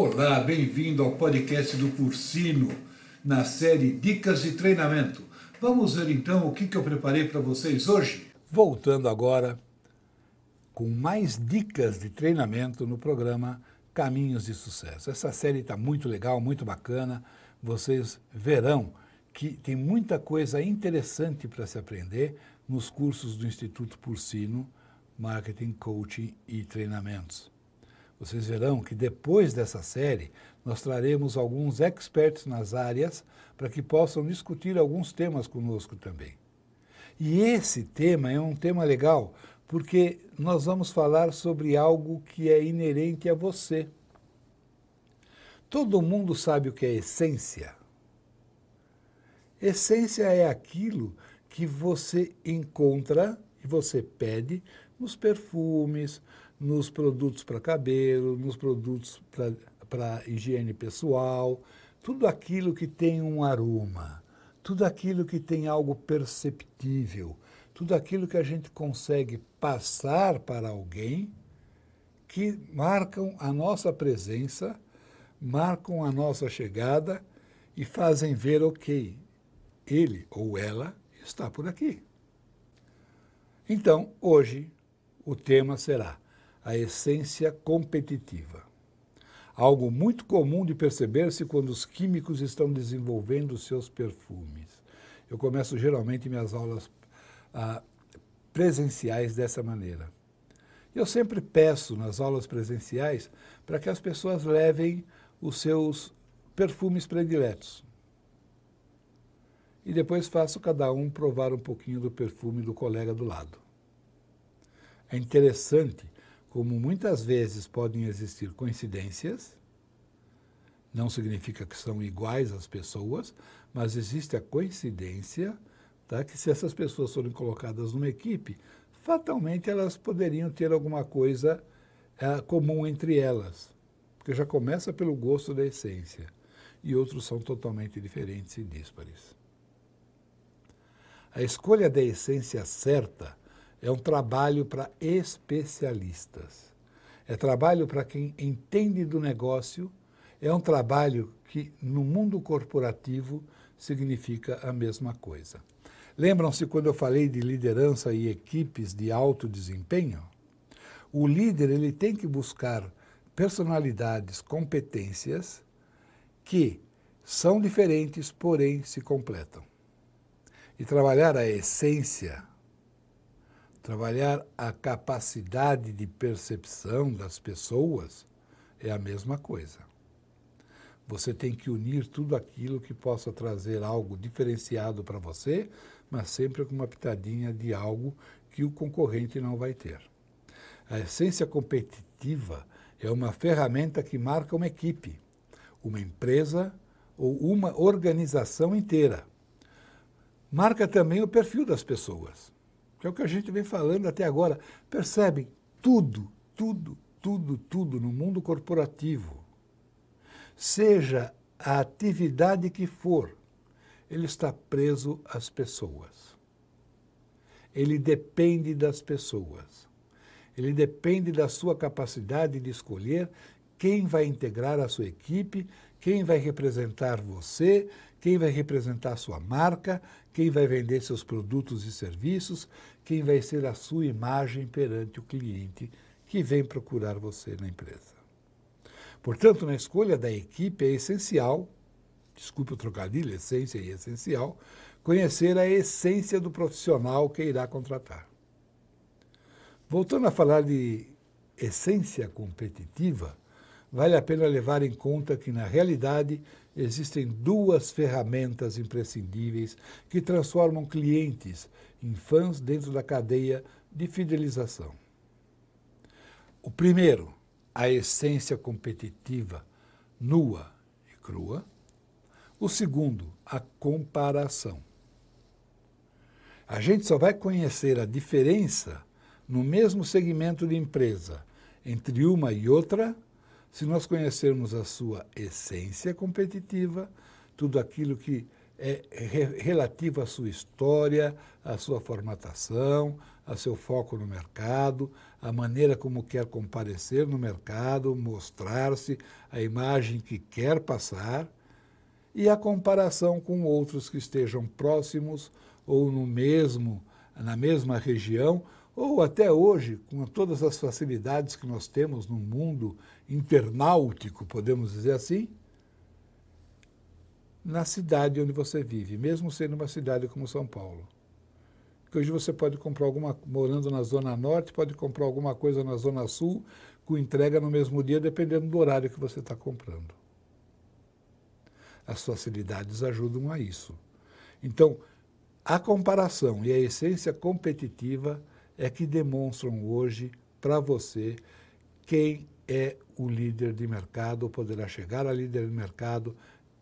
Olá, bem-vindo ao podcast do Cursino, na série Dicas de Treinamento. Vamos ver então o que, eu preparei para vocês hoje? Voltando agora com mais dicas de treinamento no programa Caminhos de Sucesso. Essa série está muito legal, muito bacana. Vocês verão que tem muita coisa interessante para se aprender nos cursos do Instituto Porcino, Marketing, Coaching e Treinamentos. Vocês verão que depois dessa série nós traremos alguns experts nas áreas para que possam discutir alguns temas conosco também. E esse tema é um tema legal porque nós vamos falar sobre algo que é inerente a você. Todo mundo sabe o que é essência. Essência é aquilo que você encontra e você pede nos perfumes, nos produtos para cabelo, nos produtos para higiene pessoal, tudo aquilo que tem um aroma, tudo aquilo que tem algo perceptível, tudo aquilo que a gente consegue passar para alguém que marcam a nossa presença, marcam a nossa chegada e fazem ver, ok, ele ou ela está por aqui. Então, hoje, o tema será a essência competitiva. Algo muito comum de perceber-se quando os químicos estão desenvolvendo seus perfumes. Eu começo geralmente minhas aulas ah, presenciais dessa maneira. Eu sempre peço nas aulas presenciais para que as pessoas levem os seus perfumes prediletos. E depois faço cada um provar um pouquinho do perfume do colega do lado. É interessante como muitas vezes podem existir coincidências, não significa que são iguais as pessoas, mas existe a coincidência tá, que se essas pessoas forem colocadas numa equipe, fatalmente elas poderiam ter alguma coisa é, comum entre elas, porque já começa pelo gosto da essência, e outros são totalmente diferentes e díspares. A escolha da essência certa é um trabalho para especialistas. É trabalho para quem entende do negócio. É um trabalho que, no mundo corporativo, significa a mesma coisa. Lembram-se quando eu falei de liderança e equipes de alto desempenho? O líder ele tem que buscar personalidades, competências que são diferentes, porém se completam. E trabalhar a essência Trabalhar a capacidade de percepção das pessoas é a mesma coisa. Você tem que unir tudo aquilo que possa trazer algo diferenciado para você, mas sempre com uma pitadinha de algo que o concorrente não vai ter. A essência competitiva é uma ferramenta que marca uma equipe, uma empresa ou uma organização inteira. Marca também o perfil das pessoas que é o que a gente vem falando até agora, percebem tudo, tudo, tudo, tudo no mundo corporativo, seja a atividade que for, ele está preso às pessoas. Ele depende das pessoas. Ele depende da sua capacidade de escolher quem vai integrar a sua equipe, quem vai representar você, quem vai representar a sua marca, quem vai vender seus produtos e serviços, quem vai ser a sua imagem perante o cliente que vem procurar você na empresa. Portanto, na escolha da equipe é essencial, desculpe o trocadilho, essência e essencial, conhecer a essência do profissional que irá contratar. Voltando a falar de essência competitiva, vale a pena levar em conta que, na realidade, existem duas ferramentas imprescindíveis que transformam clientes em fãs dentro da cadeia de fidelização. O primeiro, a essência competitiva nua e crua. O segundo, a comparação. A gente só vai conhecer a diferença no mesmo segmento de empresa entre uma e outra se nós conhecermos a sua essência competitiva, tudo aquilo que é relativo à sua história, à sua formatação, a seu foco no mercado, a maneira como quer comparecer no mercado, mostrar-se, a imagem que quer passar e a comparação com outros que estejam próximos ou no mesmo, na mesma região, ou até hoje, com todas as facilidades que nós temos no mundo internautico, podemos dizer assim, na cidade onde você vive, mesmo sendo uma cidade como São Paulo. Porque hoje você pode comprar alguma, morando na Zona Norte, pode comprar alguma coisa na Zona Sul, com entrega no mesmo dia, dependendo do horário que você está comprando. As facilidades ajudam a isso. Então, a comparação e a essência competitiva é que demonstram hoje para você quem é o líder de mercado, ou poderá chegar a líder de mercado,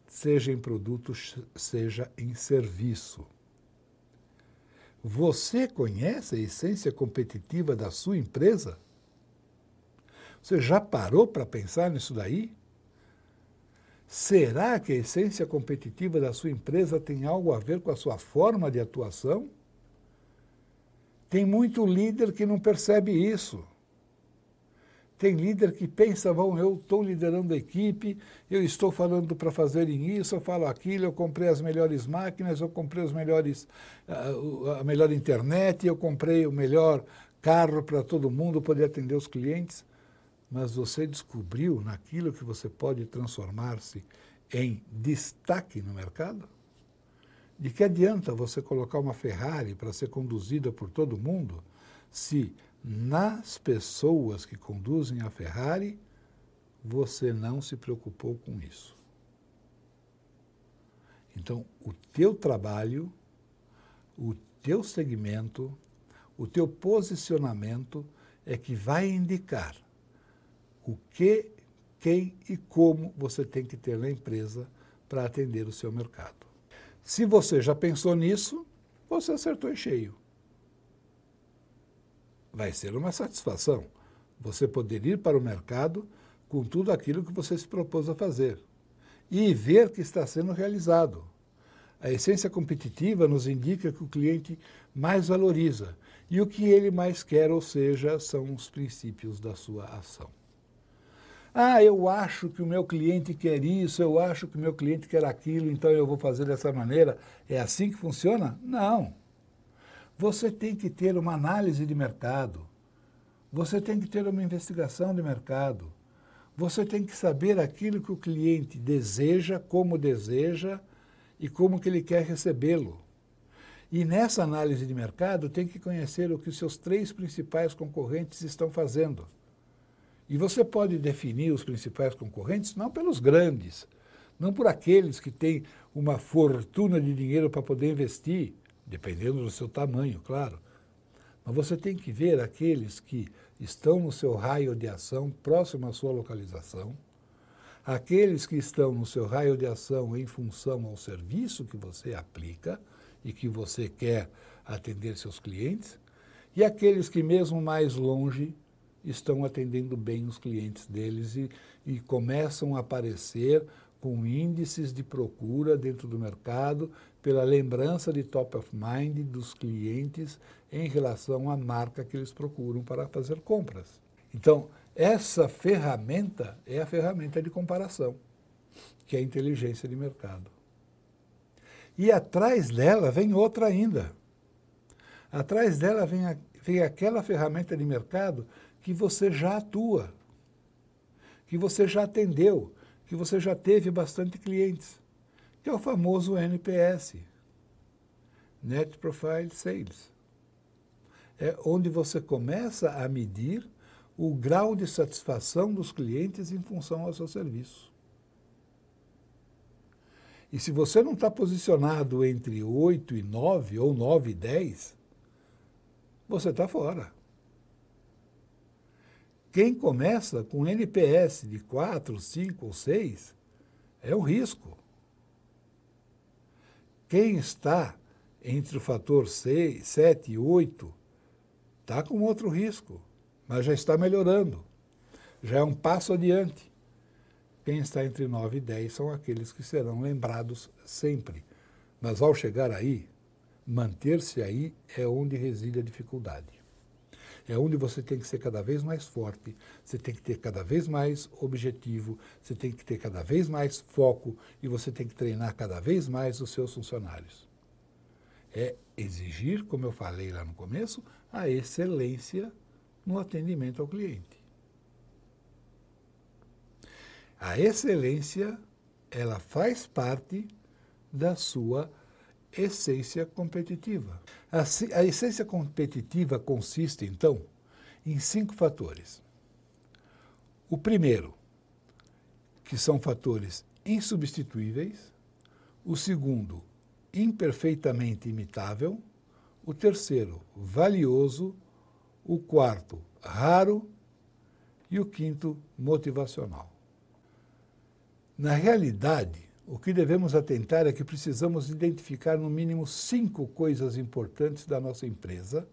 seja em produtos, seja em serviço. Você conhece a essência competitiva da sua empresa? Você já parou para pensar nisso daí? Será que a essência competitiva da sua empresa tem algo a ver com a sua forma de atuação? Tem muito líder que não percebe isso. Tem líder que pensa, bom, eu estou liderando a equipe, eu estou falando para fazerem isso, eu falo aquilo, eu comprei as melhores máquinas, eu comprei os melhores, a melhor internet, eu comprei o melhor carro para todo mundo poder atender os clientes. Mas você descobriu naquilo que você pode transformar-se em destaque no mercado? De que adianta você colocar uma Ferrari para ser conduzida por todo mundo se nas pessoas que conduzem a Ferrari, você não se preocupou com isso. Então, o teu trabalho, o teu segmento, o teu posicionamento é que vai indicar o que, quem e como você tem que ter na empresa para atender o seu mercado. Se você já pensou nisso, você acertou em cheio vai ser uma satisfação você poder ir para o mercado com tudo aquilo que você se propôs a fazer e ver que está sendo realizado. A essência competitiva nos indica que o cliente mais valoriza e o que ele mais quer, ou seja, são os princípios da sua ação. Ah, eu acho que o meu cliente quer isso, eu acho que o meu cliente quer aquilo, então eu vou fazer dessa maneira. É assim que funciona? Não. Você tem que ter uma análise de mercado. Você tem que ter uma investigação de mercado. Você tem que saber aquilo que o cliente deseja, como deseja e como que ele quer recebê-lo. E nessa análise de mercado tem que conhecer o que os seus três principais concorrentes estão fazendo. E você pode definir os principais concorrentes não pelos grandes, não por aqueles que têm uma fortuna de dinheiro para poder investir, dependendo do seu tamanho, claro. Mas você tem que ver aqueles que estão no seu raio de ação, próximo à sua localização, aqueles que estão no seu raio de ação em função ao serviço que você aplica e que você quer atender seus clientes, e aqueles que, mesmo mais longe, estão atendendo bem os clientes deles e, e começam a aparecer com índices de procura dentro do mercado pela lembrança de top of mind dos clientes em relação à marca que eles procuram para fazer compras. Então, essa ferramenta é a ferramenta de comparação, que é a inteligência de mercado. E atrás dela vem outra ainda. Atrás dela vem, a, vem aquela ferramenta de mercado que você já atua, que você já atendeu, que você já teve bastante clientes que é o famoso NPS, Net Profile Sales. É onde você começa a medir o grau de satisfação dos clientes em função ao seu serviço. E se você não está posicionado entre 8 e 9, ou 9 e 10, você está fora. Quem começa com NPS de 4, 5 ou 6 é um risco. Quem está entre o fator 6, 7 e 8 está com outro risco, mas já está melhorando. Já é um passo adiante. Quem está entre 9 e 10 são aqueles que serão lembrados sempre Mas ao chegar aí, manter-se aí é onde reside a dificuldade. É onde você tem que ser cada vez mais forte, você tem que ter cada vez mais objetivo, você tem que ter cada vez mais foco e você tem que treinar cada vez mais os seus funcionários. É exigir, como eu falei lá no começo, a excelência no atendimento ao cliente. A excelência, ela faz parte da sua essência competitiva. A, a essência competitiva consiste, então, em cinco fatores. O primeiro, que são fatores insubstituíveis. O segundo, imperfeitamente imitável. O terceiro, valioso. O quarto, raro. E o quinto, motivacional. Na realidade, o que devemos atentar é que precisamos identificar no mínimo cinco coisas importantes da nossa empresa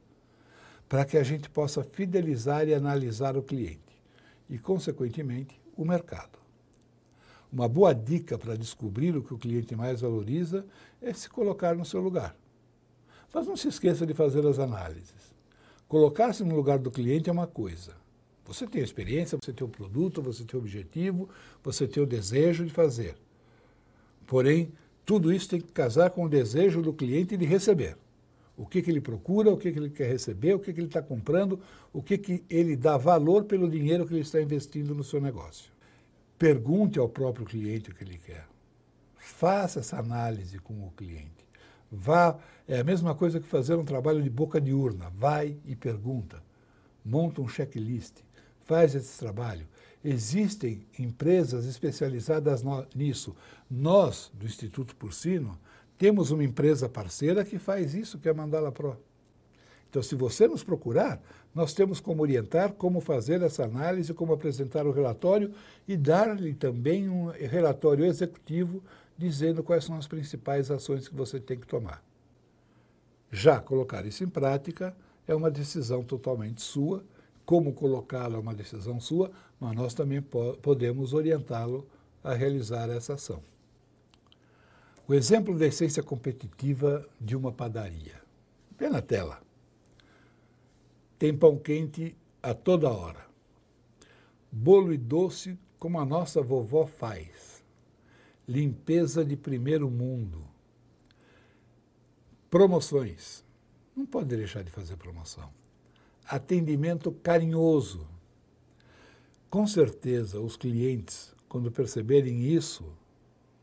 para que a gente possa fidelizar e analisar o cliente e, consequentemente, o mercado. Uma boa dica para descobrir o que o cliente mais valoriza é se colocar no seu lugar. Mas não se esqueça de fazer as análises. Colocar-se no lugar do cliente é uma coisa. Você tem a experiência, você tem o produto, você tem o objetivo, você tem o desejo de fazer. Porém, tudo isso tem que casar com o desejo do cliente de receber. O que, que ele procura, o que, que ele quer receber, o que, que ele está comprando, o que, que ele dá valor pelo dinheiro que ele está investindo no seu negócio. Pergunte ao próprio cliente o que ele quer. Faça essa análise com o cliente. Vá, é a mesma coisa que fazer um trabalho de boca de urna. Vai e pergunta. Monta um checklist. Faz esse trabalho. Existem empresas especializadas no, nisso. Nós, do Instituto Porcino, temos uma empresa parceira que faz isso, que é a Mandala Pro. Então, se você nos procurar, nós temos como orientar como fazer essa análise, como apresentar o relatório e dar-lhe também um relatório executivo dizendo quais são as principais ações que você tem que tomar. Já colocar isso em prática é uma decisão totalmente sua como colocá-lo é uma decisão sua, mas nós também po podemos orientá-lo a realizar essa ação. O exemplo da essência competitiva de uma padaria. Vê na tela. Tem pão quente a toda hora. Bolo e doce como a nossa vovó faz. Limpeza de primeiro mundo. Promoções. Não pode deixar de fazer promoção atendimento carinhoso. Com certeza, os clientes, quando perceberem isso,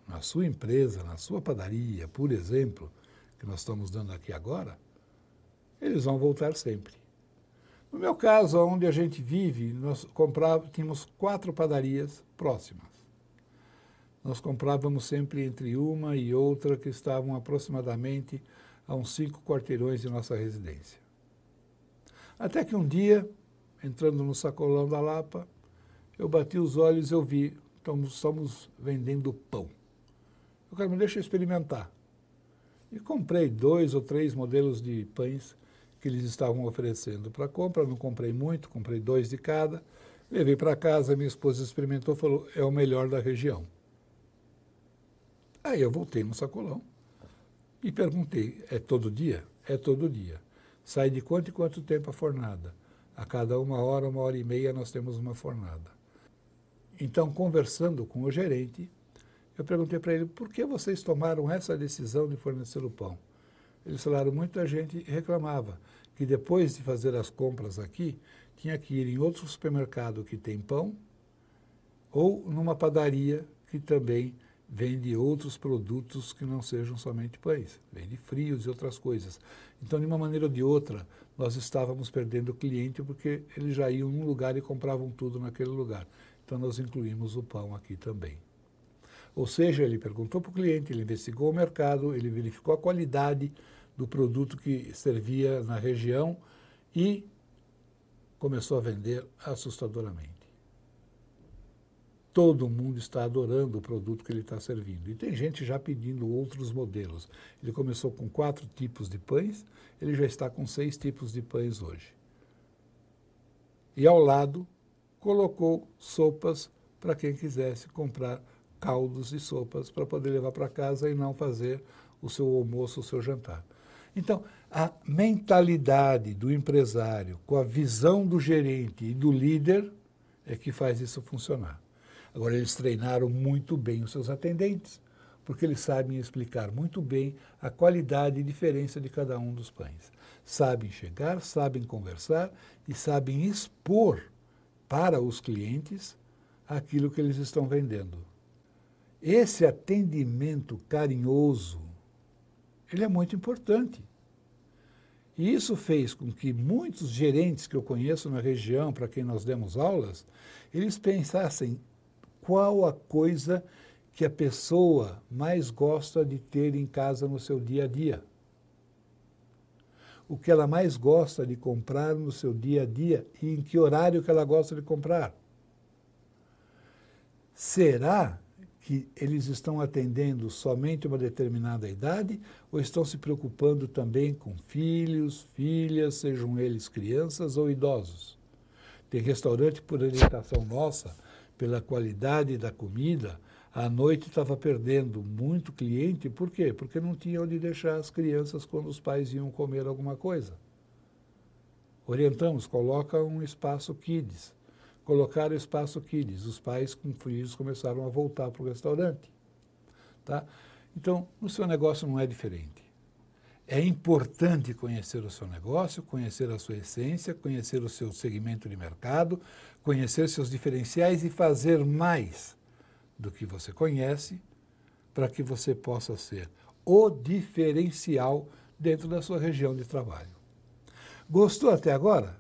na sua empresa, na sua padaria, por exemplo, que nós estamos dando aqui agora, eles vão voltar sempre. No meu caso, onde a gente vive, nós comprávamos, tínhamos quatro padarias próximas. Nós comprávamos sempre entre uma e outra que estavam aproximadamente a uns cinco quarteirões de nossa residência. Até que um dia, entrando no sacolão da Lapa, eu bati os olhos e eu vi, estamos, estamos vendendo pão. Eu quero me deixa experimentar. E comprei dois ou três modelos de pães que eles estavam oferecendo para compra. Não comprei muito, comprei dois de cada. Levei para casa, minha esposa experimentou, falou, é o melhor da região. Aí eu voltei no sacolão e perguntei, é todo dia? É todo dia. Sai de quanto em quanto tempo a fornada? A cada uma hora, uma hora e meia, nós temos uma fornada. Então, conversando com o gerente, eu perguntei para ele por que vocês tomaram essa decisão de fornecer o pão. Eles falaram, muita gente reclamava que depois de fazer as compras aqui, tinha que ir em outro supermercado que tem pão ou numa padaria que também vende outros produtos que não sejam somente pães, vende frios e outras coisas. Então, de uma maneira ou de outra, nós estávamos perdendo o cliente porque eles já iam num lugar e compravam tudo naquele lugar. Então, nós incluímos o pão aqui também. Ou seja, ele perguntou para o cliente, ele investigou o mercado, ele verificou a qualidade do produto que servia na região e começou a vender assustadoramente todo mundo está adorando o produto que ele está servindo. E tem gente já pedindo outros modelos. Ele começou com quatro tipos de pães, ele já está com seis tipos de pães hoje. E ao lado, colocou sopas para quem quisesse comprar caldos e sopas para poder levar para casa e não fazer o seu almoço, o seu jantar. Então, a mentalidade do empresário com a visão do gerente e do líder é que faz isso funcionar. Agora, eles treinaram muito bem os seus atendentes, porque eles sabem explicar muito bem a qualidade e diferença de cada um dos pães. Sabem chegar, sabem conversar e sabem expor para os clientes aquilo que eles estão vendendo. Esse atendimento carinhoso, ele é muito importante. E isso fez com que muitos gerentes que eu conheço na região, para quem nós demos aulas, eles pensassem qual a coisa que a pessoa mais gosta de ter em casa no seu dia a dia. O que ela mais gosta de comprar no seu dia a dia e em que horário que ela gosta de comprar. Será que eles estão atendendo somente uma determinada idade ou estão se preocupando também com filhos, filhas, sejam eles crianças ou idosos? Tem restaurante por orientação nossa, pela qualidade da comida, à noite estava perdendo muito cliente, por quê? Porque não tinha onde deixar as crianças quando os pais iam comer alguma coisa. Orientamos, coloca um espaço kids colocaram espaço Kids. Os pais com filhos começaram a voltar para o restaurante. Tá? Então, o seu negócio não é diferente. É importante conhecer o seu negócio, conhecer a sua essência, conhecer o seu segmento de mercado, conhecer seus diferenciais e fazer mais do que você conhece para que você possa ser o diferencial dentro da sua região de trabalho. Gostou até agora?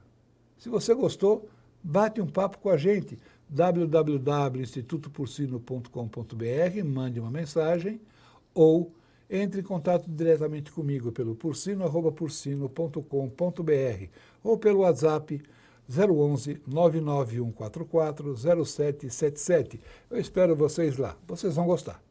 Se você gostou, bate um papo com a gente, www.institutoporcino.com.br, mande uma mensagem ou entre em contato diretamente comigo pelo porcino.porcino.com.br ou pelo WhatsApp 011 99144 0777. Eu espero vocês lá. Vocês vão gostar.